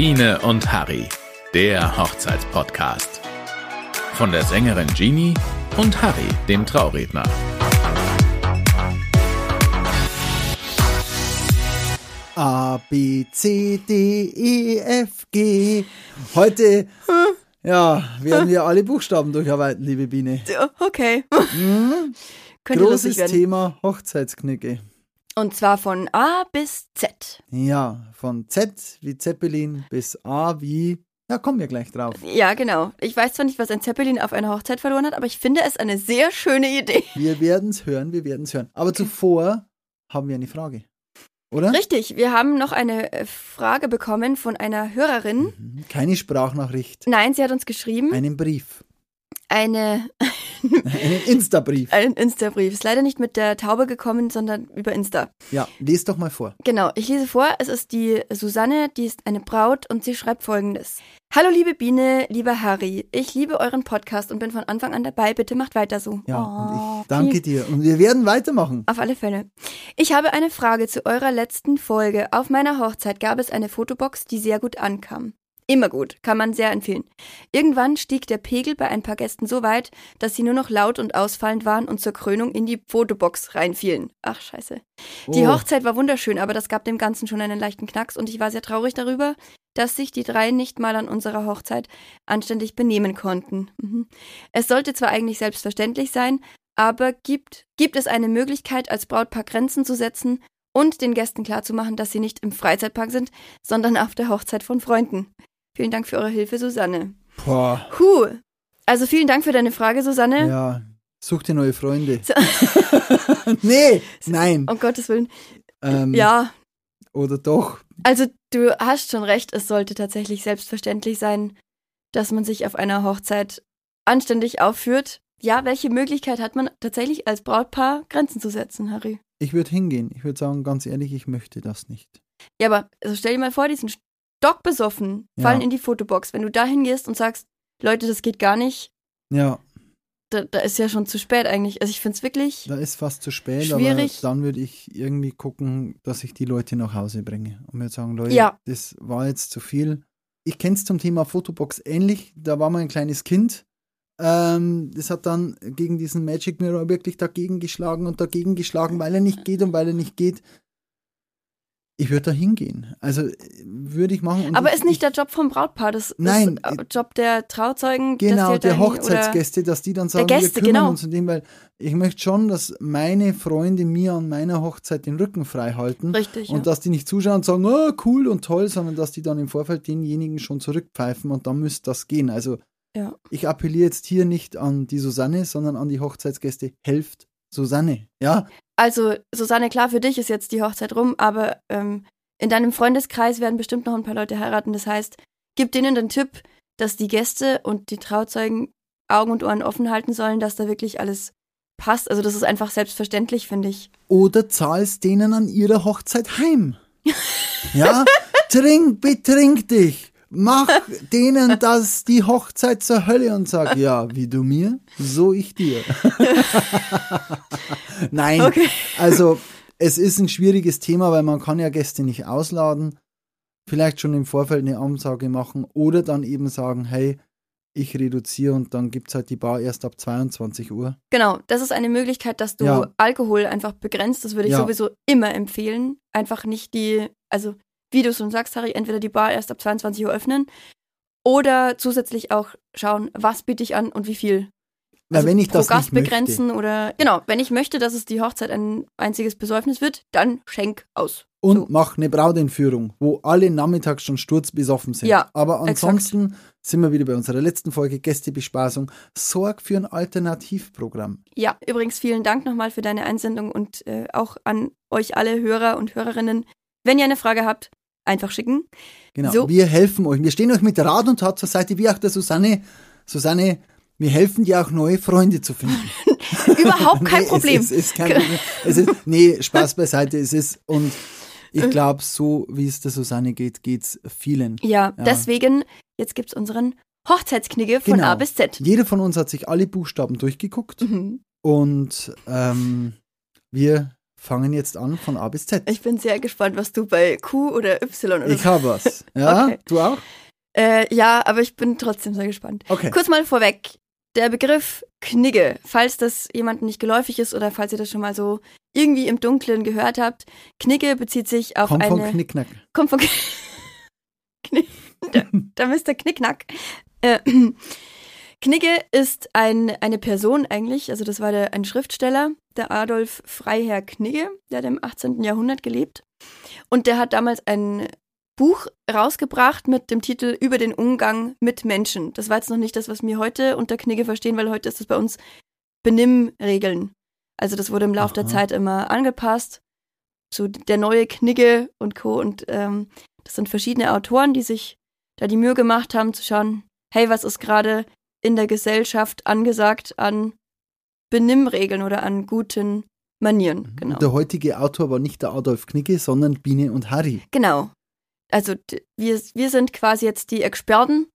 Biene und Harry, der Hochzeitspodcast. Von der Sängerin Jeannie und Harry, dem Trauredner. A, B, C, D, E, F, G. Heute, ja, werden wir alle Buchstaben durcharbeiten, liebe Biene. Okay. Mhm. Lustig Großes. Thema Hochzeitsknicke. Und zwar von A bis Z. Ja, von Z wie Zeppelin bis A wie, ja, kommen wir gleich drauf. Ja, genau. Ich weiß zwar nicht, was ein Zeppelin auf einer Hochzeit verloren hat, aber ich finde es eine sehr schöne Idee. Wir werden es hören, wir werden es hören. Aber zuvor haben wir eine Frage. Oder? Richtig, wir haben noch eine äh, Frage bekommen von einer Hörerin. Mhm. Keine Sprachnachricht, Nein, sie hat uns geschrieben, einen Brief, eine, einen Insta-Brief. einen Insta-Brief. Ist leider nicht mit der Taube gekommen, sondern über Insta. Ja, les doch mal vor. Genau, ich lese vor. Es ist die Susanne, die ist eine Braut und sie schreibt folgendes. Hallo liebe Biene, lieber Harry. Ich liebe euren Podcast und bin von Anfang an dabei. Bitte macht weiter so. Ja, Oh, und ich danke dir. Und wir werden weitermachen. Auf alle Fälle. Ich habe eine Frage zu eurer letzten Folge. Auf meiner Hochzeit gab es eine Fotobox, die sehr gut ankam. Immer gut, kann man sehr empfehlen. Irgendwann stieg der Pegel bei ein paar Gästen so weit, dass sie nur noch laut und ausfallend waren und zur Krönung in die Fotobox reinfielen. Ach, scheiße. Die Oh. Hochzeit war wunderschön, aber das gab dem Ganzen schon einen leichten Knacks und ich war sehr traurig darüber, dass sich die drei nicht mal an unserer Hochzeit anständig benehmen konnten. Mhm. Es sollte zwar eigentlich selbstverständlich sein, aber gibt, gibt es eine Möglichkeit, als Brautpaar Grenzen zu setzen und den Gästen klarzumachen, dass sie nicht im Freizeitpark sind, sondern auf der Hochzeit von Freunden? Vielen Dank für eure Hilfe, Susanne. Boah. Huh. Also vielen Dank für deine Frage, Susanne. Ja, such dir neue Freunde. So- nee, nein. Um Gottes Willen. Ähm, Ja, Oder doch. Also du hast schon recht, es sollte tatsächlich selbstverständlich sein, dass man sich auf einer Hochzeit anständig aufführt. Ja, welche Möglichkeit hat man tatsächlich als Brautpaar Grenzen zu setzen, Harry? Ich würde hingehen. Ich würde sagen, ganz ehrlich, ich möchte das nicht. Ja, aber also stell dir mal vor, die sind stockbesoffen, Ja. fallen in die Fotobox. Wenn du da hingehst und sagst, Leute, das geht gar nicht, Ja, da, da ist ja schon zu spät eigentlich. Also ich finde es wirklich, da ist fast zu spät, Schwierig. aber dann würde ich irgendwie gucken, dass ich die Leute nach Hause bringe. Und würde sagen, Leute, Ja. das war jetzt zu viel. Ich kenne es zum Thema Fotobox ähnlich. Da war mal ein kleines Kind. Ähm, das hat dann gegen diesen Magic Mirror wirklich dagegen geschlagen und dagegen geschlagen, weil er nicht geht und weil er nicht geht. Ich würde da hingehen. Also äh, würde ich machen. Und aber ist nicht ich, der Job vom Brautpaar, das Nein, ist äh, Job der Trauzeugen. Genau, der Hochzeitsgäste, dass die dann sagen, Gäste, wir kümmern genau. uns um den, weil ich möchte schon, dass meine Freunde mir an meiner Hochzeit den Rücken frei halten Richtig, und ja. dass die nicht zuschauen und sagen, oh, cool und toll, sondern dass die dann im Vorfeld denjenigen schon zurückpfeifen und dann müsste das gehen. Also Ja. ich appelliere jetzt hier nicht an die Susanne, sondern an die Hochzeitsgäste, helft Susanne. Ja, Also, Susanne, klar, für dich ist jetzt die Hochzeit rum, aber ähm, in deinem Freundeskreis werden bestimmt noch ein paar Leute heiraten. Das heißt, gib denen den Tipp, dass die Gäste und die Trauzeugen Augen und Ohren offen halten sollen, dass da wirklich alles passt. Also, das ist einfach selbstverständlich, finde ich. oder zahlst denen an ihrer Hochzeit heim. Ja, trink, betrink dich. Mach denen das die Hochzeit zur Hölle und sag, ja, wie du mir, so ich dir. Nein, Okay. also es ist ein schwieriges Thema, weil man kann ja Gäste nicht ausladen. Vielleicht schon im Vorfeld eine Ansage machen oder dann eben sagen, hey, ich reduziere und dann gibt es halt die Bar erst ab 22 Uhr. Genau, das ist eine Möglichkeit, dass du Ja. Alkohol einfach begrenzt. Das würde ich Ja. sowieso immer empfehlen. Einfach nicht die, also wie du schon sagst, Harry, entweder die Bar erst ab 22 Uhr öffnen oder zusätzlich auch schauen, was biete ich an und wie viel. Weil wenn ich pro das Gast nicht möchte, begrenzen oder genau, wenn ich möchte, dass es die Hochzeit ein einziges Besäufnis wird, dann schenk aus. und So. mach eine Brautentführung, wo alle nachmittags schon sturzbesoffen sind. Ja, Aber exakt. ansonsten sind wir wieder bei unserer letzten Folge Gästebespaßung. Sorg für ein Alternativprogramm. Ja, übrigens vielen Dank nochmal für deine Einsendung und äh, auch an euch alle Hörer und Hörerinnen. Wenn ihr eine Frage habt, einfach schicken. Genau. So. Wir helfen euch. Wir stehen euch mit Rat und Tat zur Seite, wie auch der Susanne. Susanne, wir helfen dir auch neue Freunde zu finden. Überhaupt kein Nee, Problem. Es, es ist kein Problem. Es ist, nee, Spaß beiseite. Es ist, und ich glaube, so wie es der Susanne geht, geht es vielen. Ja, Ja. deswegen, jetzt gibt's unseren Hochzeitsknigge von Genau. A bis Z. Jeder von uns hat sich alle Buchstaben durchgeguckt Mhm. und ähm, wir fangen jetzt an von A bis Z. Ich bin sehr gespannt, was du bei Q oder Y oder Ich habe was. Ja, Okay. du auch? Äh, ja, aber ich bin trotzdem sehr gespannt. Okay. Kurz mal vorweg. Der Begriff Knigge, falls das jemandem nicht geläufig ist oder falls ihr das schon mal so irgendwie im Dunkeln gehört habt. Knigge bezieht sich auf Kommt von eine. Knickknack. kommt von Knick, da, da Mr. Knickknack. Äh, Knigge ist ein, eine Person eigentlich, also das war der, ein Schriftsteller, der Adolf Freiherr Knigge, der hat im 18. Jahrhundert gelebt. Und der hat damals ein Buch rausgebracht mit dem Titel Über den Umgang mit Menschen. Das war jetzt noch nicht das, was wir heute unter Knigge verstehen, weil heute ist das bei uns Benimmregeln. Also das wurde im Laufe der. Zeit immer angepasst. So der neue Knigge und Co. Und ähm, das sind verschiedene Autoren, die sich da die Mühe gemacht haben zu schauen, hey, was ist gerade in der Gesellschaft angesagt an Benimmregeln oder an guten Manieren. Genau. Und der heutige Autor war nicht der Adolf Knigge, sondern Biene und Harry. Genau. Also wir, wir sind quasi jetzt die Experten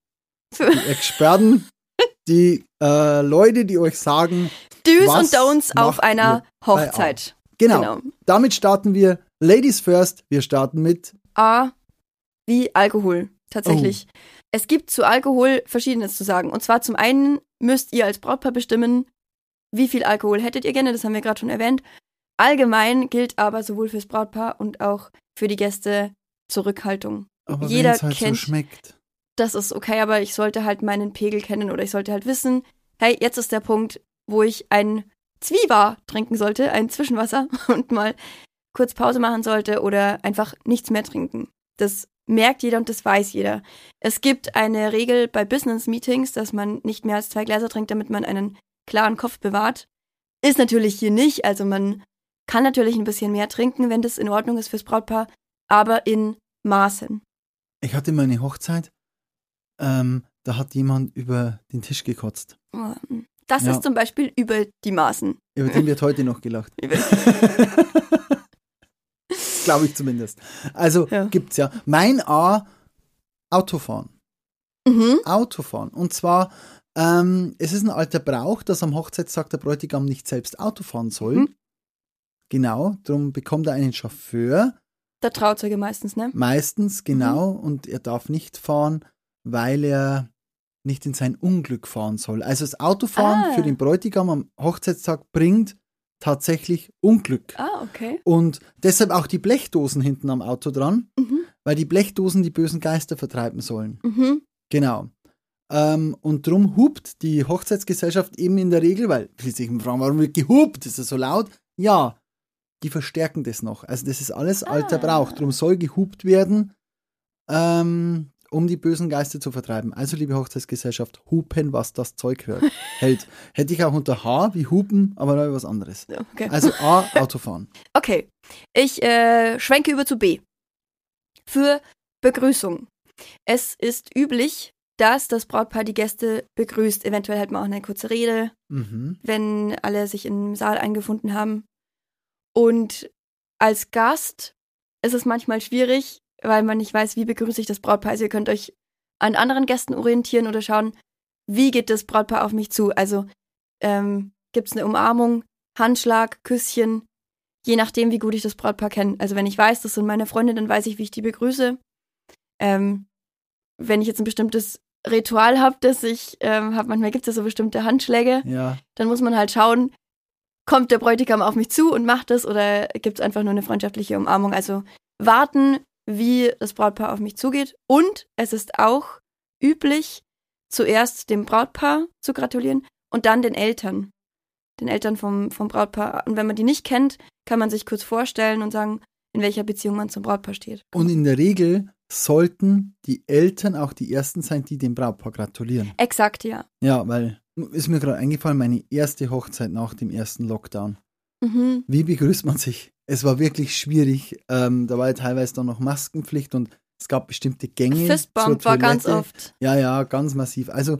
für Die Experten, die äh, Leute, die euch sagen, Do's Was und Don'ts auf einer Hochzeit. genau, damit starten wir. Ladies first, wir starten mit A wie Alkohol. Tatsächlich. Oh. Es gibt zu Alkohol Verschiedenes zu sagen. Und zwar zum einen müsst ihr als Brautpaar bestimmen, wie viel Alkohol hättet ihr gerne, das haben wir gerade schon erwähnt. Allgemein gilt aber sowohl fürs Brautpaar und auch für die Gäste Zurückhaltung. aber Jeder halt kennt- so schmeckt. Das ist okay, aber ich sollte halt meinen Pegel kennen oder ich sollte halt wissen, hey, jetzt ist der Punkt, wo ich ein Zwieber trinken sollte, ein Zwischenwasser und mal kurz Pause machen sollte oder einfach nichts mehr trinken. Das merkt jeder und das weiß jeder. Es gibt eine Regel bei Business Meetings, dass man nicht mehr als zwei Gläser trinkt, damit man einen klaren Kopf bewahrt. Ist natürlich hier nicht, also man kann natürlich ein bisschen mehr trinken, wenn das in Ordnung ist fürs Brautpaar, aber in Maßen. Ich hatte meine Hochzeit, ähm, da hat jemand über den Tisch gekotzt. Das Ja. ist zum Beispiel über die Maßen. Über den wird heute noch gelacht. Glaube ich zumindest. Also Ja. gibt's ja. Mein A, Autofahren. Mhm. Autofahren. Und zwar, ähm, es ist ein alter Brauch, dass am Hochzeitstag der Bräutigam nicht selbst Auto fahren soll. Mhm. Genau, darum bekommt er einen Chauffeur, Der Trauzeuge meistens, ne? meistens genau, und er darf nicht fahren, weil er nicht in sein Unglück fahren soll. Also das Autofahren Ah. für den Bräutigam am Hochzeitstag bringt tatsächlich Unglück. Ah, okay. Und deshalb auch die Blechdosen hinten am Auto dran, Mhm. weil die Blechdosen die bösen Geister vertreiben sollen. Mhm. Genau. Ähm, und drum hupt die Hochzeitsgesellschaft eben in der Regel, weil viele sich fragen, warum wird gehupt? Ist das so laut? Ja, die verstärken das noch. Also das ist alles alter Ah. Brauch. Drum soll gehupt werden, ähm, um die bösen Geister zu vertreiben. Also liebe Hochzeitsgesellschaft, hupen, was das Zeug hört, hält. Hätte ich auch unter H wie hupen, aber noch was anderes. Okay. Also A, Autofahren. okay. Ich äh, schwenke über zu B. Für Begrüßung. Es ist üblich, dass das Brautpaar die Gäste begrüßt. Eventuell hält man auch eine kurze Rede, Mhm. wenn alle sich im Saal eingefunden haben. Und als Gast ist es manchmal schwierig, weil man nicht weiß, wie begrüße ich das Brautpaar. Also ihr könnt euch an anderen Gästen orientieren oder schauen, wie geht das Brautpaar auf mich zu. Also ähm, gibt es eine Umarmung, Handschlag, Küsschen, je nachdem, wie gut ich das Brautpaar kenne. Also wenn ich weiß, das sind meine Freunde, dann weiß ich, wie ich die begrüße. Ähm, wenn ich jetzt ein bestimmtes Ritual habe, das ich ähm, habe, manchmal gibt es ja so bestimmte Handschläge, Ja, dann muss man halt schauen, kommt der Bräutigam auf mich zu und macht es oder gibt es einfach nur eine freundschaftliche Umarmung. Also warten, wie das Brautpaar auf mich zugeht. Und es ist auch üblich, zuerst dem Brautpaar zu gratulieren und dann den Eltern. Den Eltern vom, vom Brautpaar. Und wenn man die nicht kennt, kann man sich kurz vorstellen und sagen, in welcher Beziehung man zum Brautpaar steht. und in der Regel sollten die Eltern auch die Ersten sein, die dem Brautpaar gratulieren. Exakt, ja. Ja, weil ist mir gerade eingefallen, meine erste Hochzeit nach dem ersten Lockdown. Mhm. Wie begrüßt man sich? Es war wirklich schwierig. Ähm, da war ja teilweise dann noch Maskenpflicht und es gab bestimmte Gänge. Fistbump war ganz oft. Ja, ja, ganz massiv. Also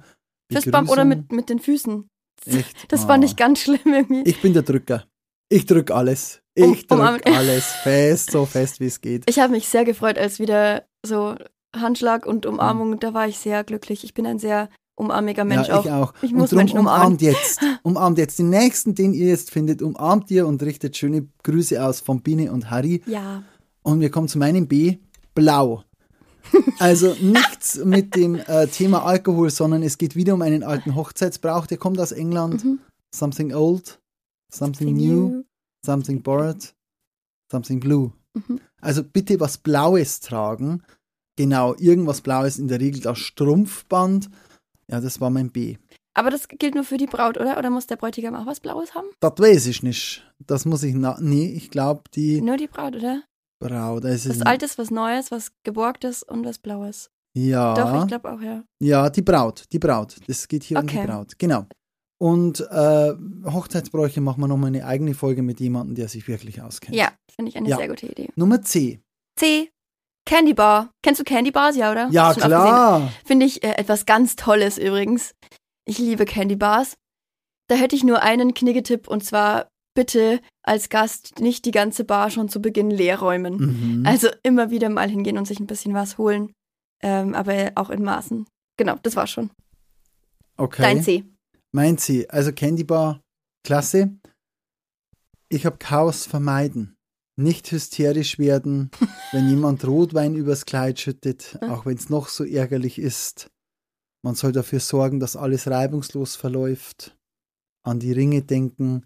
Fistbump oder mit, mit den Füßen. Echt? Das Ah. fand ich ganz schlimm irgendwie. Ich bin der Drücker. Ich drück alles. Um- Ich drück umarmen. alles fest, so fest wie es geht. Ich habe mich sehr gefreut, als wieder so Handschlag und Mhm. Umarmung, da war ich sehr glücklich. Ich bin ein sehr umarmiger Mensch ja, auch. ich auch. Ich und muss drum Menschen umarmen. umarmt jetzt. Umarmt jetzt. Den nächsten, den ihr jetzt findet, umarmt ihr und richtet schöne Grüße aus von Biene und Harry. Ja. Und wir kommen zu meinem B, blau. Also nichts mit dem äh, Thema Alkohol, sondern es geht wieder um einen alten Hochzeitsbrauch, der kommt aus England. Mhm. Something old, something new, something borrowed, something blue. Mhm. Also bitte was Blaues tragen. Genau, irgendwas Blaues, in der Regel das Strumpfband. Ja, das war mein B. Aber das gilt nur für die Braut, oder? Oder muss der Bräutigam auch was Blaues haben? Das weiß ich nicht. Das muss ich na Nee, ich glaube, die Nur die Braut, oder? Braut. Das ist Was Altes, was Neues, was Geborgtes und was Blaues. ja. Doch, ich glaube auch, ja. Ja, die Braut, die Braut. Das geht hier um Okay. die Braut. Genau. Und äh, Hochzeitsbräuche machen wir nochmal eine eigene Folge mit jemandem, der sich wirklich auskennt. Ja, finde ich eine Ja. sehr gute Idee. Nummer C. C. Candy Bar. Kennst du Candy Bars, ja, oder? Ja, klar. Finde ich äh, etwas ganz Tolles übrigens. Ich liebe Candy Bars. Da hätte ich nur einen Kniggetipp und zwar bitte als Gast nicht die ganze Bar schon zu Beginn leer räumen. Mhm. Also immer wieder mal hingehen und sich ein bisschen was holen. Ähm, aber auch in Maßen. Genau, das war schon. okay. Dein C. Mein C. Also Candy Bar, klasse. Ich habe Chaos vermeiden. Nicht hysterisch werden, wenn jemand Rotwein übers Kleid schüttet, auch wenn es noch so ärgerlich ist. Man soll dafür sorgen, dass alles reibungslos verläuft. An die Ringe denken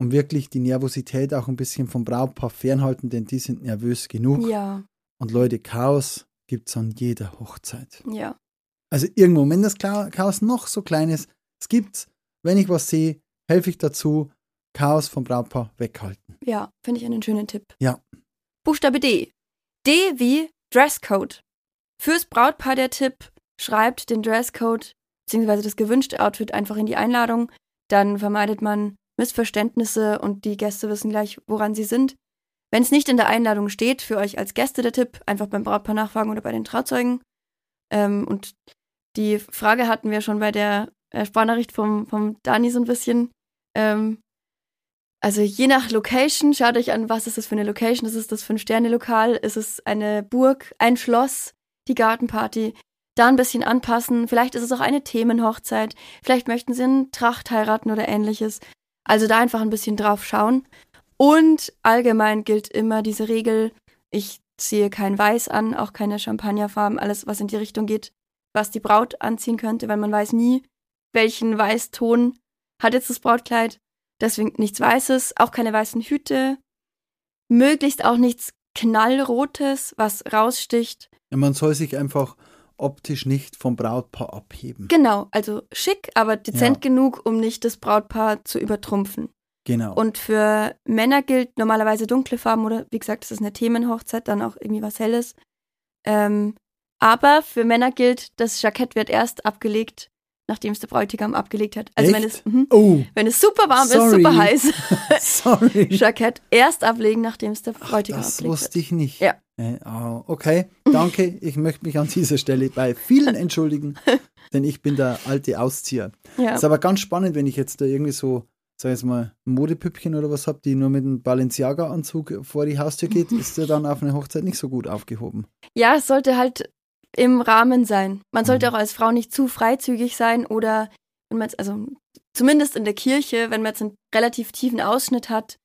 und wirklich die Nervosität auch ein bisschen vom Brautpaar fernhalten, denn die sind nervös genug. Ja, Und Leute, Chaos gibt's an jeder Hochzeit. ja. Also irgendwo, wenn das Chaos noch so klein ist, es gibt's, wenn ich was sehe, helfe ich dazu, Chaos vom Brautpaar weghalten. Ja, finde ich einen schönen Tipp. Ja. Buchstabe D. D wie Dresscode. Fürs Brautpaar der Tipp, schreibt den Dresscode bzw. das gewünschte Outfit einfach in die Einladung. Dann vermeidet man Missverständnisse und die Gäste wissen gleich, woran sie sind. Wenn es nicht in der Einladung steht, für euch als Gäste der Tipp, einfach beim Brautpaar nachfragen oder bei den Trauzeugen. Ähm, und die Frage hatten wir schon bei der äh, Sprachnachricht vom, vom Dani so ein bisschen. Ähm, also je nach Location, schaut euch an, was ist das für eine Location, ist es das Fünf-Sterne-Lokal, ist es eine Burg, ein Schloss, die Gartenparty, da ein bisschen anpassen, vielleicht ist es auch eine Themenhochzeit, vielleicht möchten sie einen Tracht heiraten oder ähnliches. Also da einfach ein bisschen drauf schauen. Und allgemein gilt immer diese Regel, ich ziehe kein Weiß an, auch keine Champagnerfarben, alles, was in die Richtung geht, was die Braut anziehen könnte, weil man weiß nie, welchen Weißton hat jetzt das Brautkleid. Deswegen nichts Weißes, auch keine weißen Hüte. Möglichst auch nichts Knallrotes, was raussticht. Ja, man soll sich einfach optisch nicht vom Brautpaar abheben. Genau, also schick, aber dezent Ja. genug, um nicht das Brautpaar zu übertrumpfen. Genau. Und für Männer gilt normalerweise dunkle Farben oder wie gesagt, es ist eine Themenhochzeit, dann auch irgendwie was Helles. Ähm, aber für Männer gilt, das Jackett wird erst abgelegt, nachdem es der Bräutigam abgelegt hat. Also wenn Echt? es, mhm, oh, wenn es super warm Sorry. ist, super heiß, sorry. Jackett erst ablegen, nachdem es der Bräutigam Das abgelegt wusste ich nicht. Ja. Äh, ah, okay, danke. Ich möchte mich an dieser Stelle bei vielen entschuldigen, denn ich bin der alte Auszieher. hat. Ja. Ist aber ganz spannend, wenn ich jetzt da irgendwie so, sag ich mal, Modepüppchen oder was habe, die nur mit einem Balenciaga-Anzug vor die Haustür geht, ist der dann auf einer Hochzeit nicht so gut aufgehoben. Ja, es sollte halt im Rahmen sein. Man sollte Mhm. auch als Frau nicht zu freizügig sein oder wenn man jetzt, also zumindest in der Kirche, wenn man jetzt einen relativ tiefen Ausschnitt hat,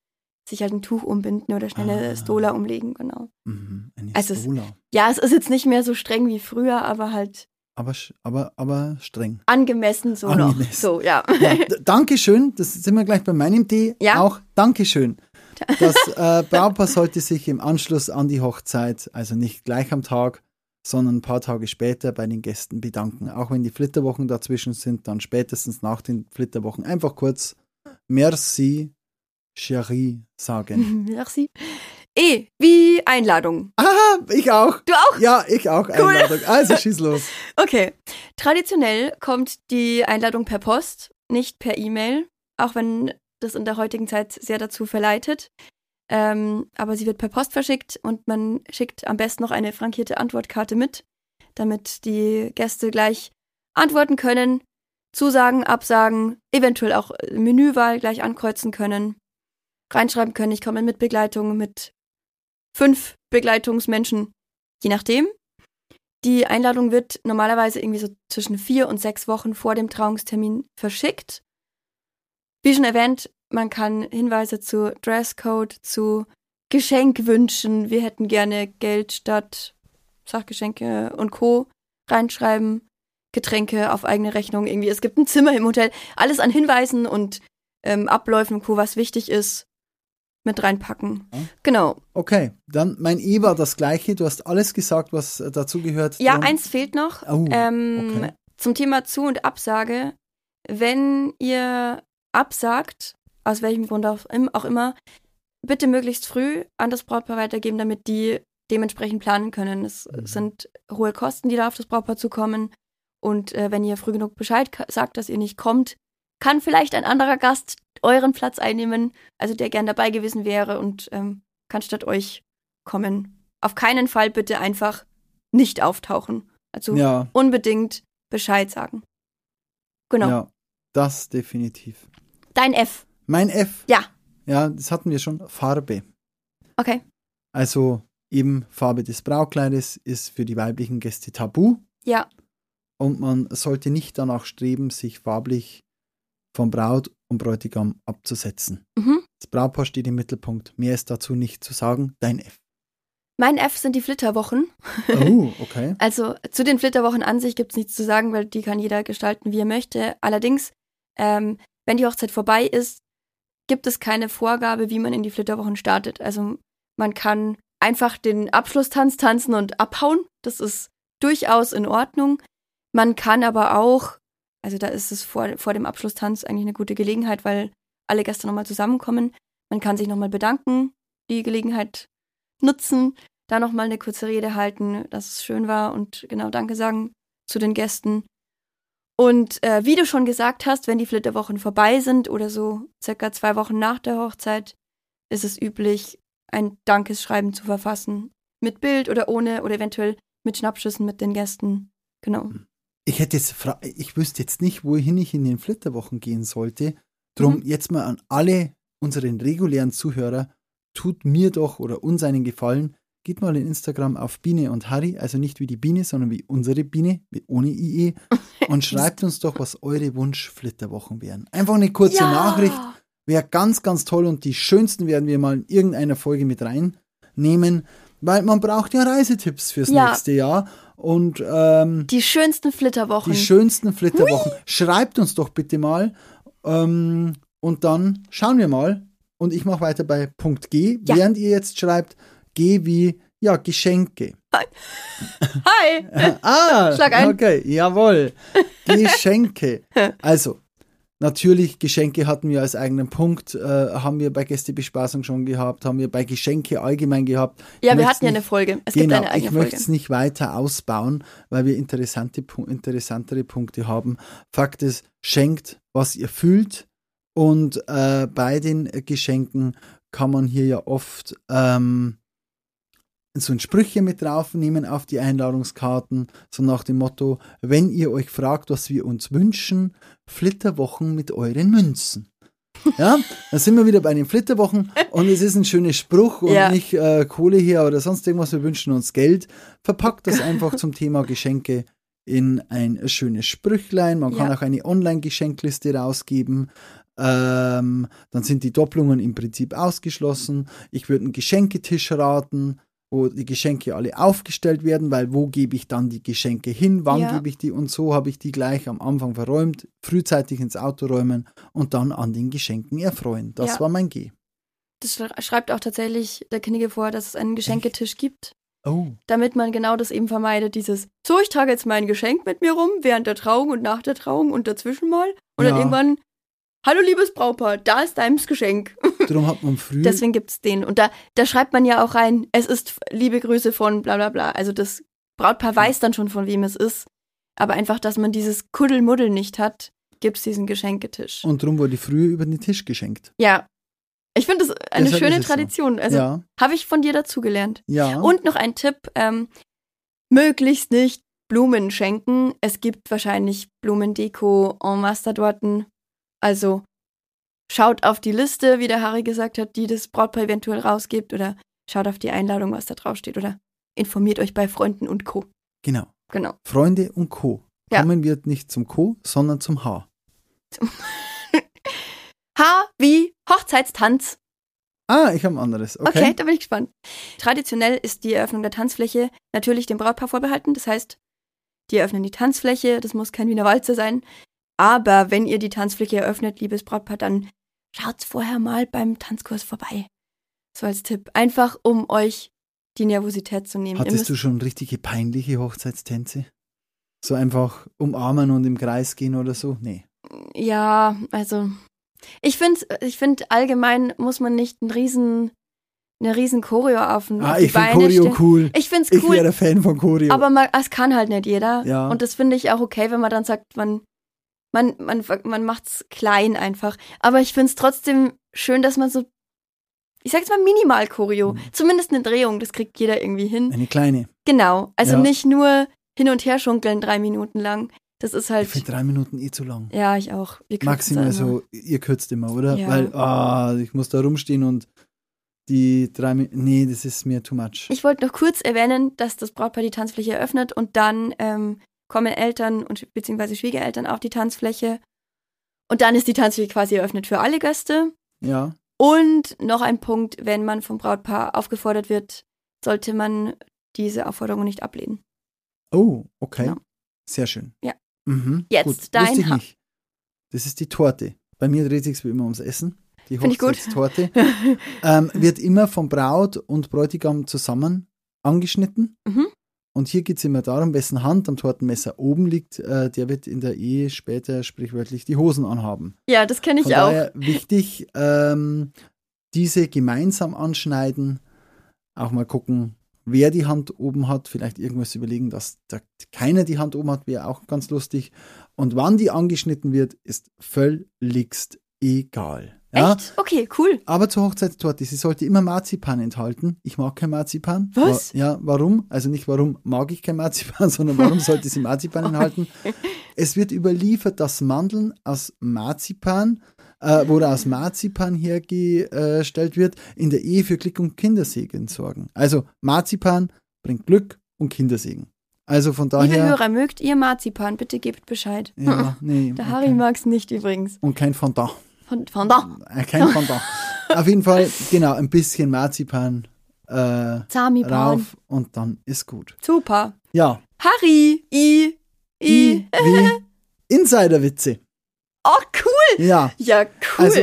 sich halt ein Tuch umbinden oder schnell eine Ah. Stola umlegen, genau. Mhm, eine Also es- Stola. Ja, es ist jetzt nicht mehr so streng wie früher, aber halt Aber, aber, aber streng. angemessen so Angemessen. noch. So, ja. Ja, Dankeschön, das sind wir gleich bei meinem D. Ja. Auch Dankeschön. Das äh, Brautpaar sollte sich im Anschluss an die Hochzeit, also nicht gleich am Tag, sondern ein paar Tage später bei den Gästen bedanken. Auch wenn die Flitterwochen dazwischen sind, dann spätestens nach den Flitterwochen einfach kurz Merci, Chérie sagen. Merci. E, wie Einladung. ah, ich auch. Du auch? Ja, ich auch. Cool. Einladung. Also schieß los. Okay. Traditionell kommt die Einladung per Post, nicht per E-Mail, auch wenn das in der heutigen Zeit sehr dazu verleitet. Ähm, aber sie wird per Post verschickt und man schickt am besten noch eine frankierte Antwortkarte mit, damit die Gäste gleich antworten können, Zusagen, Absagen, eventuell auch Menüwahl gleich ankreuzen können, reinschreiben können, ich komme mit Begleitung mit fünf Begleitungsmenschen, je nachdem. Die Einladung wird normalerweise irgendwie so zwischen vier und sechs Wochen vor dem Trauungstermin verschickt. Wie schon erwähnt, man kann Hinweise zu Dresscode, zu Geschenkwünschen, wir hätten gerne Geld statt Sachgeschenke und Co. reinschreiben. Getränke auf eigene Rechnung irgendwie. Es gibt ein Zimmer im Hotel. Alles an Hinweisen und ähm, Abläufen, Co., was wichtig ist, mit reinpacken. Ja. Genau. Okay, dann mein E war das gleiche. Du hast alles gesagt, was äh, dazu gehört. Ja, Drum- eins fehlt noch. Oh, ähm, okay. Zum Thema Zu- und Absage. Wenn ihr absagt, aus welchem Grund auch im- auch immer, bitte möglichst früh an das Brautpaar weitergeben, damit die dementsprechend planen können. Es Mhm. sind hohe Kosten, die da auf das Brautpaar zukommen. Und äh, wenn ihr früh genug Bescheid sagt, dass ihr nicht kommt, kann vielleicht ein anderer Gast euren Platz einnehmen, also der gern dabei gewesen wäre und ähm, kann statt euch kommen. Auf keinen Fall bitte einfach nicht auftauchen. Also Ja, unbedingt Bescheid sagen. Genau. ja, das definitiv. Dein F. Mein F. Ja. Ja, das hatten wir schon. Farbe. Okay. Also eben Farbe des Braukleides ist für die weiblichen Gäste tabu Ja. und man sollte nicht danach streben, sich farblich von Braut und Bräutigam abzusetzen. Mhm. Das Brautpaar steht im Mittelpunkt. Mehr ist dazu nicht zu sagen. Dein F. Mein F sind die Flitterwochen. Oh, okay. Also zu den Flitterwochen an sich gibt es nichts zu sagen, weil die kann jeder gestalten, wie er möchte. Allerdings, ähm, wenn die Hochzeit vorbei ist, gibt es keine Vorgabe, wie man in die Flitterwochen startet. Also man kann einfach den Abschlusstanz tanzen und abhauen. Das ist durchaus in Ordnung. Man kann aber auch, also da ist es vor, vor dem Abschlusstanz eigentlich eine gute Gelegenheit, weil alle Gäste nochmal zusammenkommen. Man kann sich nochmal bedanken, die Gelegenheit nutzen, da nochmal eine kurze Rede halten, dass es schön war und genau Danke sagen zu den Gästen. Und äh, wie du schon gesagt hast, wenn die Flitterwochen vorbei sind oder so circa zwei Wochen nach der Hochzeit, ist es üblich, ein Dankeschreiben zu verfassen. Mit Bild oder ohne oder eventuell mit Schnappschüssen mit den Gästen. Genau. Ich hätte jetzt, fra- ich wüsste jetzt nicht, wohin ich in den Flitterwochen gehen sollte. Drum Mhm. jetzt mal an alle unseren regulären Zuhörer, tut mir doch oder uns einen Gefallen. Geht mal in Instagram auf Biene und Harry, also nicht wie die Biene, sondern wie unsere Biene, ohne IE, und schreibt uns doch, was eure Wunsch-Flitterwochen wären. Einfach eine kurze Nachricht, wäre ganz, ganz toll und die schönsten werden wir mal in irgendeiner Folge mit reinnehmen, weil man braucht ja Reisetipps fürs Ja. nächste Jahr und ähm, Die schönsten Flitterwochen. die schönsten Flitterwochen. Schreibt uns doch bitte mal ähm, und dann schauen wir mal. Und ich mache weiter bei Punkt G. Ja. Während ihr jetzt schreibt, G wie ja Geschenke. Hi! ah, Schlag ein. okay, jawohl. Geschenke. Also, natürlich, Geschenke hatten wir als eigenen Punkt, äh, haben wir bei Gästebespaßung schon gehabt, haben wir bei Geschenke allgemein gehabt. Ja, Ich wir hatten ja eine Folge. Es genau, gibt eine eigene ich Folge. möchte es nicht weiter ausbauen, weil wir interessante, interessantere Punkte haben. Fakt ist, schenkt, was ihr fühlt. Und äh, bei den Geschenken kann man hier ja oft ähm, so ein Sprüche mit draufnehmen auf die Einladungskarten, so nach dem Motto, wenn ihr euch fragt, was wir uns wünschen, Flitterwochen mit euren Münzen. Ja, da sind wir wieder bei den Flitterwochen und es ist ein schöner Spruch und Ja. nicht äh, Kohle her oder sonst irgendwas, wir wünschen uns Geld. Verpackt das einfach zum Thema Geschenke in ein schönes Sprüchlein. Man kann Ja. auch eine Online-Geschenkliste rausgeben. Ähm, dann sind die Doppelungen im Prinzip ausgeschlossen. Ich würde einen Geschenketisch raten, wo die Geschenke alle aufgestellt werden, weil wo gebe ich dann die Geschenke hin, wann Ja. gebe ich die und so habe ich die gleich am Anfang verräumt, frühzeitig ins Auto räumen und dann an den Geschenken erfreuen. Das Ja. war mein G. Das schre- schreibt auch tatsächlich der Knigge vor, dass es einen Geschenketisch gibt, Oh. damit man genau das eben vermeidet, dieses, so, ich trage jetzt mein Geschenk mit mir rum, während der Trauung und nach der Trauung und dazwischen mal. Und Ja. dann irgendwann, hallo liebes Brautpaar, da ist dein Geschenk. Darum hat man früher. Deswegen gibt's den. Und da, da schreibt man ja auch rein, es ist liebe Grüße von bla bla bla. Also das Brautpaar weiß dann schon, von wem es ist. Aber einfach, dass man dieses Kuddelmuddel nicht hat, gibt's diesen Geschenketisch. und darum wurde früher über den Tisch geschenkt. ja. Ich finde das eine Deshalb schöne es so. Tradition. Also ja, habe ich von dir dazugelernt. ja. Und noch ein Tipp, ähm, möglichst nicht Blumen schenken. Es gibt wahrscheinlich Blumendeko en masse da dorten. Also schaut auf die Liste, wie der Harry gesagt hat, die das Brautpaar eventuell rausgibt oder schaut auf die Einladung, was da drauf steht oder informiert euch bei Freunden und Co. Genau. Genau. Freunde und Co. Ja. Kommen wir nicht zum Co, sondern zum H. H wie Hochzeitstanz. Ah, ich habe ein anderes. Okay. Okay. da bin ich gespannt. Traditionell ist die Eröffnung der Tanzfläche natürlich dem Brautpaar vorbehalten. Das heißt, die eröffnen die Tanzfläche, das muss kein Wiener Walzer sein. Aber wenn ihr die Tanzfläche eröffnet, liebes Brautpaar, dann schaut vorher mal beim Tanzkurs vorbei. So als Tipp. Einfach, um euch die Nervosität zu nehmen. Hattest du schon richtige peinliche Hochzeitstänze? So einfach umarmen und im Kreis gehen oder so? Nee. Ja, also ich finde, ich find, allgemein muss man nicht einen riesen, eine riesen Choreo auf, den- Ah, auf ich finde Choreo stellen. cool. Ich finde es Ich cool, wäre Fan von Choreo. aber man, es kann halt nicht jeder. Ja. Und das finde ich auch okay, wenn man dann sagt, man, man, man, man macht's klein einfach. Aber ich finde es trotzdem schön, dass man so, ich sag's mal minimal Choreo, Mhm. zumindest eine Drehung, das kriegt jeder irgendwie hin. Eine kleine. Genau, also Ja. nicht nur hin und her schunkeln drei Minuten lang. Das ist halt, Ich finde drei Minuten eh zu lang. ja, ich auch. Maximal so, ihr kürzt immer, oder? Ja. Weil, ah, ich muss da rumstehen und die drei Minuten, nee, das ist mir too much. Ich wollte noch kurz erwähnen, dass das Brautpaar die Tanzfläche eröffnet und dann ähm, kommen Eltern und beziehungsweise Schwiegereltern auf die Tanzfläche. Und dann ist die Tanzfläche quasi eröffnet für alle Gäste. ja, Und noch ein Punkt, wenn man vom Brautpaar aufgefordert wird, sollte man diese Aufforderung nicht ablehnen. oh, okay. Genau. Sehr schön. Ja. Mhm, Jetzt gut. dein Wusste ich nicht. Das ist die Torte. Bei mir dreht sich wie immer ums Essen. Die. Hochzeitstorte. ähm, wird immer von Braut und Bräutigam zusammen angeschnitten. Mhm. Und hier geht es immer darum, wessen Hand am Tortenmesser oben liegt, äh, der wird in der Ehe später sprichwörtlich die Hosen anhaben. ja, das kenne ich Von auch. daher wichtig, ähm, diese gemeinsam anschneiden, auch mal gucken, wer die Hand oben hat, vielleicht irgendwas überlegen, dass da keiner die Hand oben hat, wäre auch ganz lustig. Und wann die angeschnitten wird, ist völligst egal. Ja? Echt? Okay, cool. Aber zur Hochzeitstorte, sie sollte immer Marzipan enthalten. Ich mag kein Marzipan. Was? Wa- Ja, warum? Also nicht warum mag ich kein Marzipan, sondern warum sollte sie Marzipan enthalten? Es wird überliefert, dass Mandeln aus Marzipan, äh, wo aus Marzipan hergestellt wird, in der Ehe für Glück und Kindersegen sorgen. Also Marzipan bringt Glück und Kindersegen. Also von Liebe daher. Hörer, mögt ihr Marzipan? Bitte gebt Bescheid. Ja, nee. Der Harry okay. mag's nicht übrigens. Und kein Fondant. Da. Äh, kein Fondant. Auf jeden Fall, genau, ein bisschen Marzipan äh, rauf und dann ist gut. Super. Ja, Harry. I. I. I wie Insiderwitze. Oh, cool. Ja, Ja, cool. Also,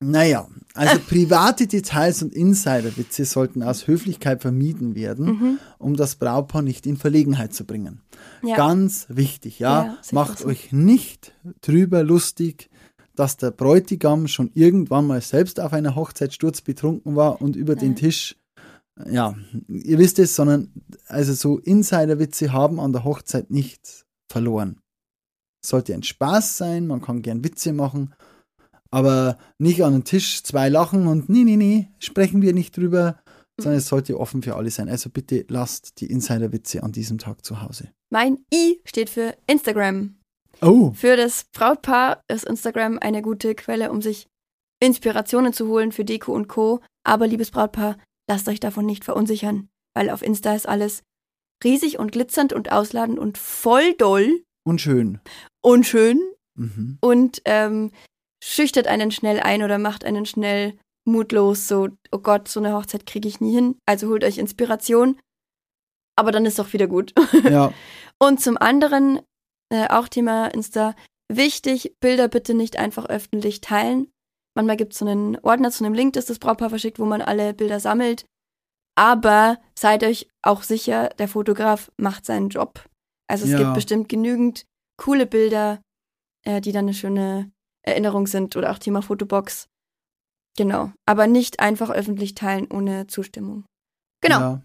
naja, also private Details und Insiderwitze sollten aus Höflichkeit vermieden werden, mhm. um das Brautpaar nicht in Verlegenheit zu bringen. Ja. Ganz wichtig, ja. Ja, Macht euch nicht drüber lustig, dass der Bräutigam schon irgendwann mal selbst auf einer Hochzeit sturzbetrunken war und über den. Tisch, ja, ihr wisst es, sondern also so Insiderwitze haben an der Hochzeit nicht verloren. Sollte ein Spaß sein, man kann gern Witze machen, aber nicht an den Tisch zwei lachen und nee, nee, nee, sprechen wir nicht drüber, sondern es sollte offen für alle sein. Also bitte lasst die Insiderwitze an diesem Tag zu Hause. Mein I steht für Instagram. Oh, Für das Brautpaar ist Instagram eine gute Quelle, um sich Inspirationen zu holen für Deko und Co. Aber liebes Brautpaar, lasst euch davon nicht verunsichern, weil auf Insta ist alles riesig und glitzernd und ausladend und voll doll und schön. und schön Mhm. und ähm, schüchtert einen schnell ein oder macht einen schnell mutlos, so, oh Gott, so eine Hochzeit kriege ich nie hin. Also holt euch Inspiration, aber dann ist doch wieder gut. Ja, Und zum anderen, äh, auch Thema Insta, wichtig, Bilder bitte nicht einfach öffentlich teilen. Manchmal gibt es so einen Ordner zu einem Link, das das Brautpaar verschickt, wo man alle Bilder sammelt. Aber seid euch auch sicher, der Fotograf macht seinen Job. Also es Ja. gibt bestimmt genügend coole Bilder, äh, die dann eine schöne Erinnerung sind oder auch Thema Fotobox. Genau. Aber nicht einfach öffentlich teilen ohne Zustimmung. Genau. Ja.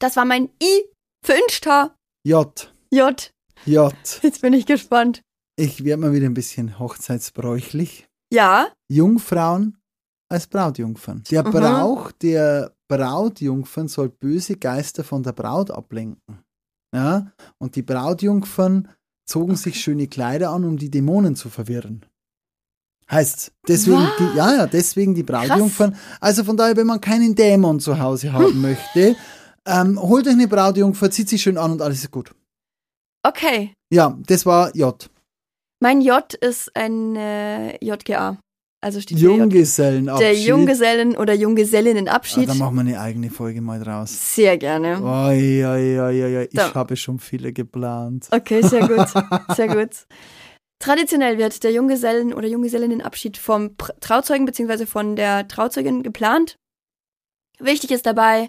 Das war mein I für Insta. J, J. J. Jetzt bin ich gespannt. Ich werde mal wieder ein bisschen hochzeitsbräuchlich. Ja, Jungfrauen als Brautjungfern. Der Mhm. Brauch der Brautjungfern soll böse Geister von der Braut ablenken. Ja, und die Brautjungfern zogen sich schöne Kleider an, um die Dämonen zu verwirren. Heißt, deswegen, Was? die, ja, ja, deswegen die Brautjungfern. Also von daher, wenn man keinen Dämon zu Hause haben möchte, Ähm, holt euch eine Brautjungfer, zieht sie schön an und alles ist gut. Okay. Ja, das war J. Mein J ist ein äh, JGA. Also steht. Junggesellenabschied. Der Junggesellen- oder Ah, Junggesellinnenabschied. da machen wir eine eigene Folge mal draus. Sehr gerne. Oi, oi, oi, oi. Ich habe schon viele geplant. Okay, sehr gut. Sehr gut. Traditionell wird der Junggesellen- oder Junggesellinnenabschied vom Trauzeugen bzw. von der Trauzeugin geplant. Wichtig ist dabei,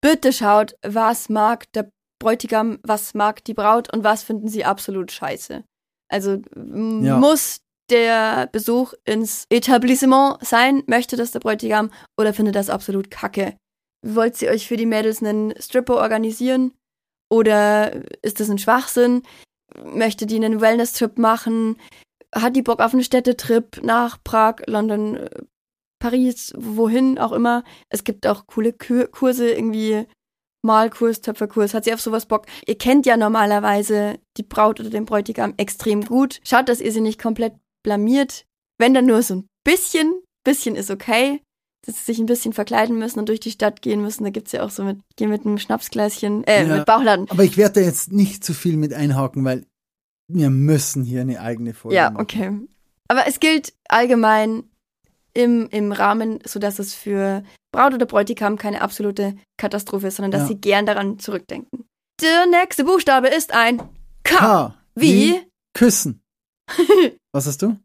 bitte schaut, was mag der Bräutigam, was mag die Braut und was finden sie absolut scheiße. Also Ja. muss der Besuch ins Etablissement sein, möchte das der Bräutigam oder findet das absolut kacke? Wollt ihr euch für die Mädels einen Stripper organisieren? Oder ist das ein Schwachsinn? Möchte die einen Wellness-Trip machen? Hat die Bock auf einen Städtetrip nach Prag, London, äh, Paris, wohin auch immer? Es gibt auch coole Kur Kurse, irgendwie Malkurs, Töpferkurs. Hat sie auf sowas Bock? Ihr kennt ja normalerweise die Braut oder den Bräutigam extrem gut. Schaut, dass ihr sie nicht komplett blamiert. Wenn dann nur so ein bisschen, bisschen ist okay. Dass sie sich ein bisschen verkleiden müssen und durch die Stadt gehen müssen. Da gibt's ja auch so mit, geh mit einem Schnapsgläschen, äh, Ja. mit Bauchladen. Aber ich werde da jetzt nicht zu viel mit einhaken, weil wir müssen hier eine eigene Folge Ja, machen. okay. Aber es gilt allgemein im, im Rahmen, sodass es für Braut oder Bräutigam keine absolute Katastrophe ist, sondern dass Ja. sie gern daran zurückdenken. Der nächste Buchstabe ist ein K. K. Wie? Küssen. Was hast du?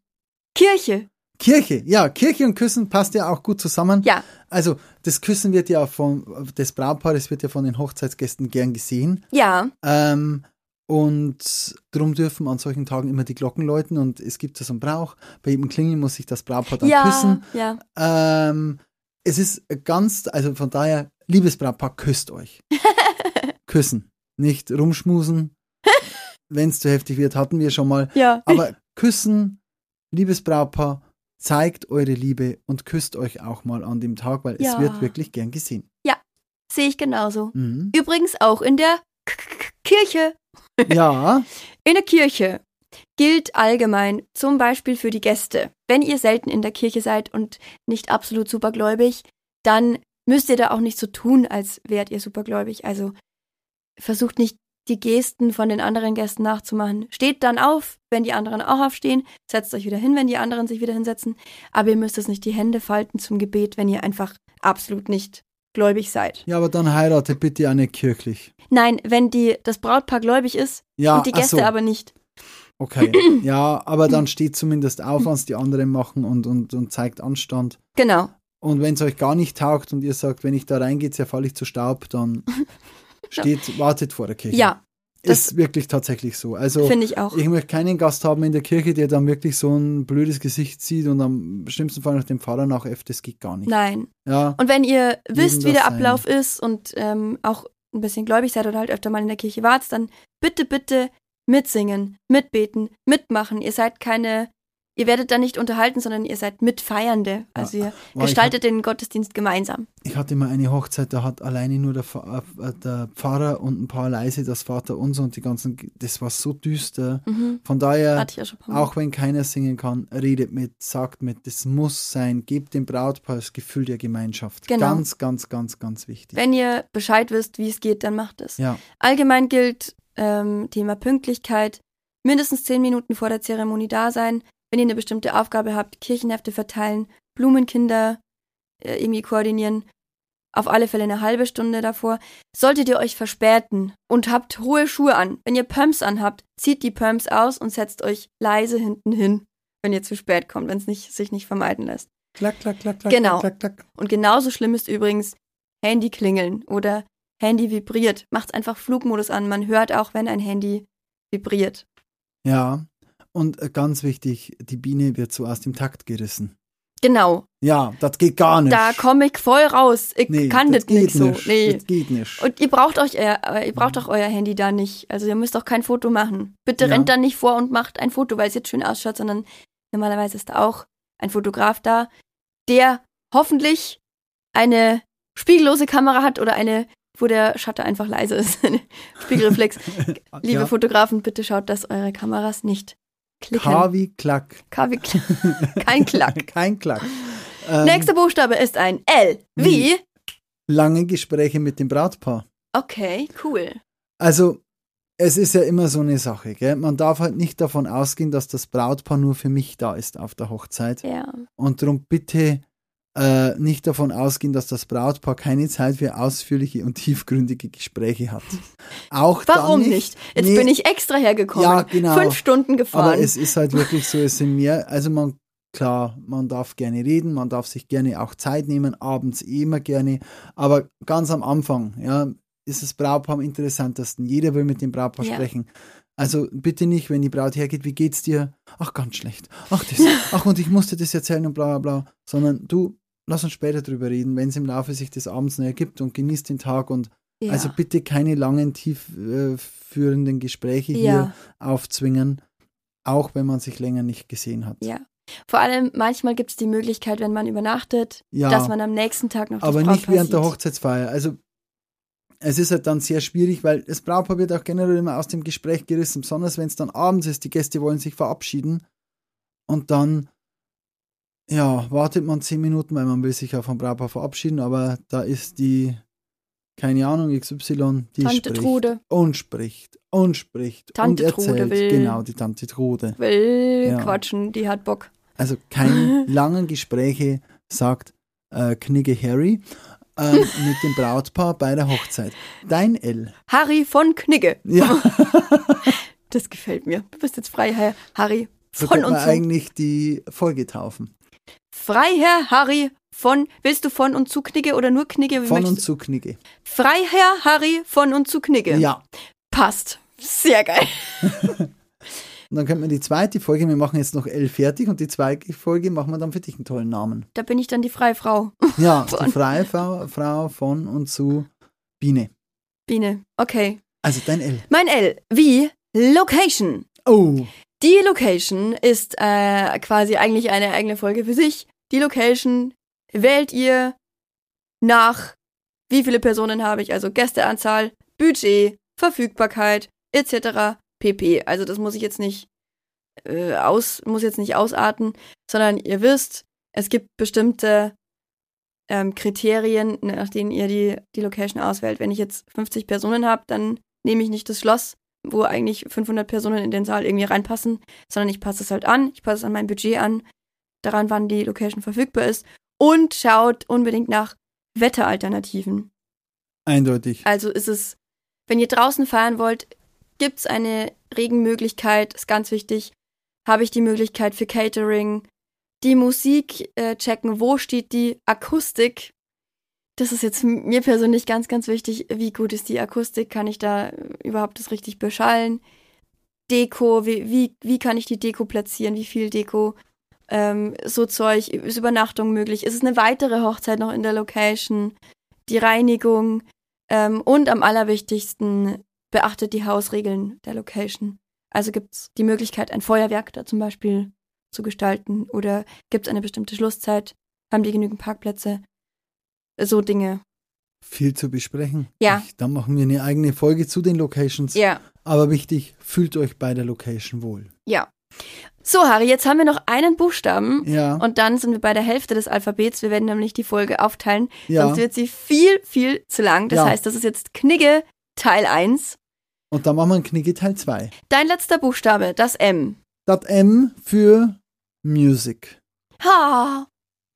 Kirche. Kirche. Ja, Kirche und Küssen passt ja auch gut zusammen. Ja. Also, das Küssen wird ja von, des Brautpaares wird ja von den Hochzeitsgästen gern gesehen. Ja. Ähm, und darum dürfen an solchen Tagen immer die Glocken läuten und es gibt so einen Brauch. Bei jedem Klingeln muss sich das Brautpaar dann ja. küssen. Ja. Ähm, es ist ganz, also von daher, liebes Brautpaar, küsst euch. Küssen. Nicht rumschmusen. Wenn es zu heftig wird, hatten wir schon mal. Ja. Aber küssen, liebes Brautpaar, zeigt eure Liebe und küsst euch auch mal an dem Tag, weil Ja. es wird wirklich gern gesehen. Sehe ich genauso. Mhm. Übrigens auch in der -K Kirche. Ja, In der Kirche gilt allgemein zum Beispiel für die Gäste. Wenn ihr selten in der Kirche seid und nicht absolut supergläubig, dann müsst ihr da auch nicht so tun, als wärt ihr supergläubig. Also versucht nicht die Gesten von den anderen Gästen nachzumachen. Steht dann auf, wenn die anderen auch aufstehen, setzt euch wieder hin, wenn die anderen sich wieder hinsetzen. Aber ihr müsst es nicht die Hände falten zum Gebet, wenn ihr einfach absolut nicht gläubig seid. ja, aber dann heiratet bitte auch nicht kirchlich. Nein, wenn die, das Brautpaar gläubig ist Ja, und die Gäste so. aber nicht. Okay, ja, aber dann steht zumindest auf, was die anderen machen und, und, und zeigt Anstand. Genau. Und wenn es euch gar nicht taugt und ihr sagt, wenn ich da reingehe, zerfalle ich zu Staub, dann steht, wartet vor der Kirche. Ja, das Ist wirklich tatsächlich so. Also finde ich auch. ich möchte keinen Gast haben in der Kirche, der dann wirklich so ein blödes Gesicht sieht und am schlimmsten Fall nach dem Pfarrer nach F, das geht gar nicht. Nein. Ja, Und wenn ihr wisst, wie der sein. Ablauf ist und ähm, auch ein bisschen gläubig seid oder halt öfter mal in der Kirche wart, dann bitte, bitte mitsingen, mitbeten, mitmachen. Ihr seid keine, ihr werdet da nicht unterhalten, sondern ihr seid Mitfeiernde. Also ihr Boah, ich gestaltet den Gottesdienst gemeinsam. ich hatte mal eine Hochzeit, da hat alleine nur der, äh, der Pfarrer und ein paar leise das Vater unser und die ganzen, das war so düster. Mhm. Von daher, Hatte ja auch wenn keiner singen kann, redet mit, sagt mit, das muss sein, gebt dem Brautpaar das Gefühl der Gemeinschaft. Genau. Ganz, ganz, ganz, ganz wichtig. Wenn ihr Bescheid wisst, wie es geht, dann macht es. ja, Allgemein gilt ähm, Thema Pünktlichkeit. Mindestens zehn Minuten vor der Zeremonie da sein. Wenn ihr eine bestimmte Aufgabe habt, Kirchenhefte verteilen, Blumenkinder äh, irgendwie koordinieren. Auf alle Fälle eine halbe Stunde davor. Solltet ihr euch verspäten und habt hohe Schuhe an, wenn ihr Pumps anhabt, zieht die Pumps aus und setzt euch leise hinten hin, wenn ihr zu spät kommt, wenn es nicht, sich nicht vermeiden lässt. klack, klack, klack, klack, Genau. klack, klack, klack. Und genauso schlimm ist übrigens Handy klingeln oder Handy vibriert. Macht's einfach Flugmodus an. Man hört auch, wenn ein Handy vibriert. Ja, und äh, ganz wichtig, die Biene wird so aus dem Takt gerissen. Genau. Ja, das geht gar nicht. Da komme ich voll raus. Ich nee, kann das, geht nicht so. nicht. Nee. Das geht nicht. Und ihr braucht euch euer, äh, ihr braucht auch euer Handy da nicht. Also ihr müsst auch kein Foto machen. Bitte Ja. rennt da nicht vor und macht ein Foto, weil es jetzt schön ausschaut, sondern normalerweise ist da auch ein Fotograf da, der hoffentlich eine spiegellose Kamera hat oder eine, wo der Shutter einfach leise ist. Spiegelreflex. Liebe ja. Fotografen, bitte schaut, dass eure Kameras nicht klicken. K wie Klack. K wie Klack. Kein Klack. Kein Klack. Ähm, Nächster Buchstabe ist ein L. Wie? Lange Gespräche mit dem Brautpaar. Okay, cool. Also, es ist ja immer so eine Sache, gell? Man darf halt nicht davon ausgehen, dass das Brautpaar nur für mich da ist auf der Hochzeit. Ja. Und darum bitte äh, nicht davon ausgehen, dass das Brautpaar keine Zeit für ausführliche und tiefgründige Gespräche hat. Auch Warum dann nicht? Jetzt Nee. bin ich extra hergekommen. Ja, genau. Fünf Stunden gefahren. Aber es ist halt wirklich so, es sind mehr, also man, klar, man darf gerne reden, man darf sich gerne auch Zeit nehmen, abends eh immer gerne, aber ganz am Anfang, ja, ist das Brautpaar am interessantesten. Jeder will mit dem Brautpaar Ja. sprechen. Also bitte nicht, wenn die Braut hergeht, wie geht's dir? Ach, ganz schlecht. Ach, das. Ach, und ich musste das erzählen und bla bla bla. Sondern du, lass uns später drüber reden, wenn es im Laufe sich des Abends noch ergibt und genießt den Tag und ja. also bitte keine langen, tief äh, führenden Gespräche hier ja, aufzwingen, auch wenn man sich länger nicht gesehen hat. ja. Vor allem, manchmal gibt es die Möglichkeit, wenn man übernachtet, Ja, dass man am nächsten Tag noch das aber nicht Brautpaar während der sieht. Hochzeitsfeier. Also es ist halt dann sehr schwierig, weil das Brautpaar wird auch generell immer aus dem Gespräch gerissen, besonders wenn es dann abends ist, die Gäste wollen sich verabschieden und dann ja, wartet man zehn Minuten, weil man will sich ja vom Brautpaar verabschieden, aber da ist die, keine Ahnung, XY, die Tante spricht Trude und spricht und spricht Tante und Trude erzählt. will- Genau, die Tante Trude. will Ja. quatschen, die hat Bock. Also keine langen Gespräche, sagt äh, Knigge Harry ähm, mit dem Brautpaar bei der Hochzeit. Dein L. Harry von Knigge. Ja, Das gefällt mir. Du bist jetzt frei, Herr Harry so von man zu. eigentlich die Folge taufen. Freiherr Harry von, willst du von und zu Knigge oder nur Knigge? Wie Von und zu Knigge. Freiherr Harry von und zu Knigge. Ja. Passt. Sehr geil. Und dann könnte man die zweite Folge, wir machen jetzt noch L fertig und die zweite Folge machen wir dann für dich einen tollen Namen. Da bin ich dann die Freifrau. Ja, Von. die freie Frau, Frau von und zu Biene. Biene. Okay. Also dein L. Mein L. Wie Location. Oh, Die Location ist äh, quasi eigentlich eine eigene Folge für sich. Die Location wählt ihr nach, wie viele Personen habe ich, also Gästeanzahl, Budget, Verfügbarkeit etc. pp. Also das muss ich jetzt nicht äh, aus, muss jetzt nicht ausarten, sondern ihr wisst, es gibt bestimmte ähm, Kriterien, nach denen ihr die, die Location auswählt. Wenn ich jetzt 50 Personen habe, dann nehme ich nicht das Schloss, wo eigentlich 500 Personen in den Saal irgendwie reinpassen, sondern ich passe es halt an, ich passe es an mein Budget an, daran, wann die Location verfügbar ist und schaut unbedingt nach Wetteralternativen. eindeutig. Also ist es, wenn ihr draußen feiern wollt, gibt es eine Regenmöglichkeit, ist ganz wichtig. Habe ich die Möglichkeit für Catering, die Musik äh, checken, wo steht die Akustik. Das ist jetzt mir persönlich ganz, ganz wichtig. Wie gut ist die Akustik? Kann ich da äh, überhaupt das richtig beschallen? Deko, wie, wie, wie kann ich die Deko platzieren? Wie viel Deko? Ähm, so Zeug, ist Übernachtung möglich? Ist es eine weitere Hochzeit noch in der Location? Die Reinigung, ähm, und am allerwichtigsten, beachtet die Hausregeln der Location. Also gibt es die Möglichkeit, ein Feuerwerk da zum Beispiel zu gestalten oder gibt es eine bestimmte Schlusszeit? Haben die genügend Parkplätze? So Dinge. Viel zu besprechen. Ja. Ich, dann machen wir eine eigene Folge zu den Locations. Ja. Aber wichtig, fühlt euch bei der Location wohl. Ja. So, Harry, jetzt haben wir noch einen Buchstaben Ja, und dann sind wir bei der Hälfte des Alphabets. Wir werden nämlich die Folge aufteilen, ja. sonst wird sie viel, viel zu lang. Das Ja. heißt, das ist jetzt Knigge Teil 1. Und dann machen wir einen Knigge Teil 2. Dein letzter Buchstabe, das M. Das M für Music. Ha,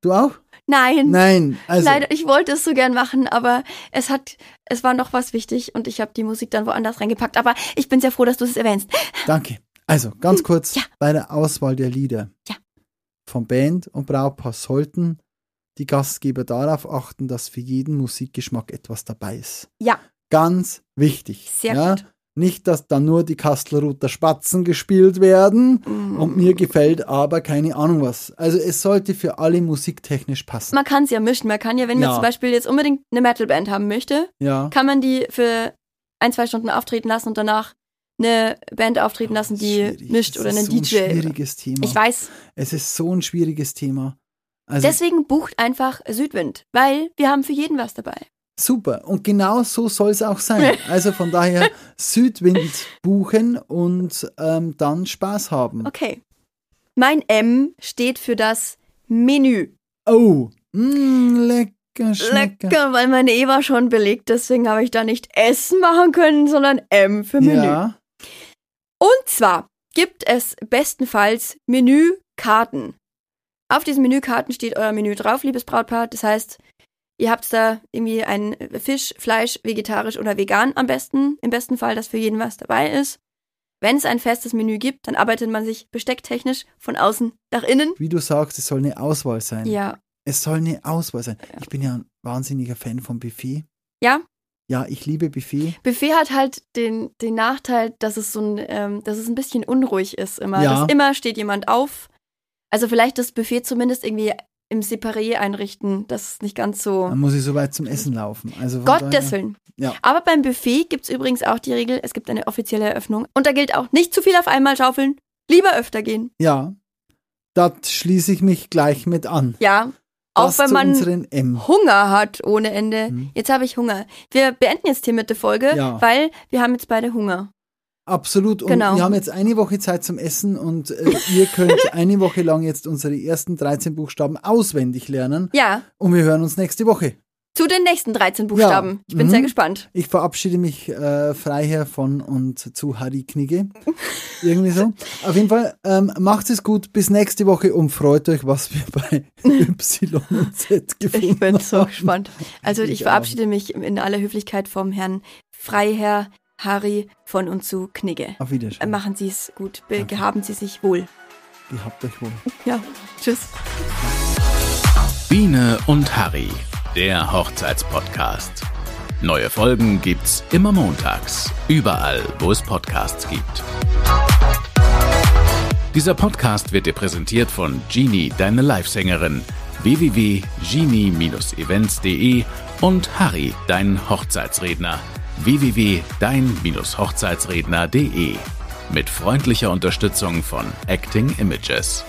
Du auch? Nein. Nein. Also, Leider, ich wollte es so gern machen, aber es hat, es war noch was wichtig und ich habe die Musik dann woanders reingepackt. Aber ich bin sehr froh, dass du es erwähnst. danke. Also, ganz kurz Ja. bei der Auswahl der Lieder. Ja. Von Band und Brautpaar sollten die Gastgeber darauf achten, dass für jeden Musikgeschmack etwas dabei ist. Ja. Ganz wichtig. Sehr ja? gut. Nicht, dass da nur die Kastelruther Spatzen gespielt werden Mm. und mir gefällt aber keine Ahnung was. Also es sollte für alle musiktechnisch passen. Man kann es ja mischen. Man kann ja, wenn Ja. man zum Beispiel jetzt unbedingt eine Metalband haben möchte, Ja. kann man die für ein, zwei Stunden auftreten lassen und danach eine Band auftreten lassen, die mischt Das oder ist einen so ein DJ. schwieriges Thema. Ich weiß. Es ist so ein schwieriges Thema. Also Deswegen bucht einfach Südwind, weil wir haben für jeden was dabei. Super. Und genau so soll es auch sein. Also von daher Südwind buchen und ähm, dann Spaß haben. Okay. Mein M steht für das Menü. Oh, mm, Lecker, schmecker. Lecker, weil meine E war schon belegt, deswegen habe ich da nicht Essen machen können, sondern M für Menü. Ja, Und zwar gibt es bestenfalls Menükarten. Auf diesen Menükarten steht euer Menü drauf, liebes Brautpaar. Das heißt, ihr habt da irgendwie ein Fisch, Fleisch, vegetarisch oder vegan am besten. Im besten Fall, dass für jeden was dabei ist. Wenn es ein festes Menü gibt, dann arbeitet man sich bestecktechnisch von außen nach innen. wie du sagst, es soll eine Auswahl sein. Ja. Es soll eine Auswahl sein. Ja. Ich bin ja ein wahnsinniger Fan vom Buffet. Ja, Ja, ich liebe Buffet. Buffet hat halt den, den Nachteil, dass es so ein, ähm, dass es ein bisschen unruhig ist immer. Ja. Dass immer steht jemand auf. Also vielleicht das Buffet zumindest irgendwie im Separé einrichten, dass es nicht ganz so. Dann muss ich so weit zum Essen laufen. Also Gottes Willen. Ja. Aber beim Buffet gibt es übrigens auch die Regel, es gibt eine offizielle Eröffnung. Und da gilt auch nicht zu viel auf einmal schaufeln, lieber öfter gehen. Ja, da schließe ich mich gleich mit an. Ja, auch Das wenn zu man. Hunger hat ohne Ende. Mhm. Jetzt habe ich Hunger. Wir beenden jetzt hiermit die Folge, Ja. weil wir haben jetzt beide Hunger. Absolut. Und Genau. wir haben jetzt eine Woche Zeit zum Essen und äh, ihr könnt eine Woche lang jetzt unsere ersten 13 Buchstaben auswendig lernen. Ja, Und wir hören uns nächste Woche. zu den nächsten 13 Buchstaben. Ich bin Mhm. sehr gespannt. Ich verabschiede mich äh, freiher von und zu Harry Knigge. Irgendwie so. Auf jeden Fall, ähm, macht es gut. Bis nächste Woche und freut euch, was wir bei Y und Z gefunden Ich bin so haben. gespannt. Also ich Ich verabschiede mich in aller Höflichkeit vom Herrn Freiherr Harry von und zu Knigge. Auf Äh, Wiedersehen. Machen Sie es gut. Be Gehaben Sie sich wohl. Gehabt euch wohl. Ja, tschüss. Biene und Harry, der Hochzeitspodcast. Neue Folgen gibt's immer montags, überall, wo es Podcasts gibt. Dieser Podcast wird dir präsentiert von Genie, deine Livesängerin, www.genie-events.de und Harry, dein Hochzeitsredner, www.dein-hochzeitsredner.de. Mit freundlicher Unterstützung von Acting Images.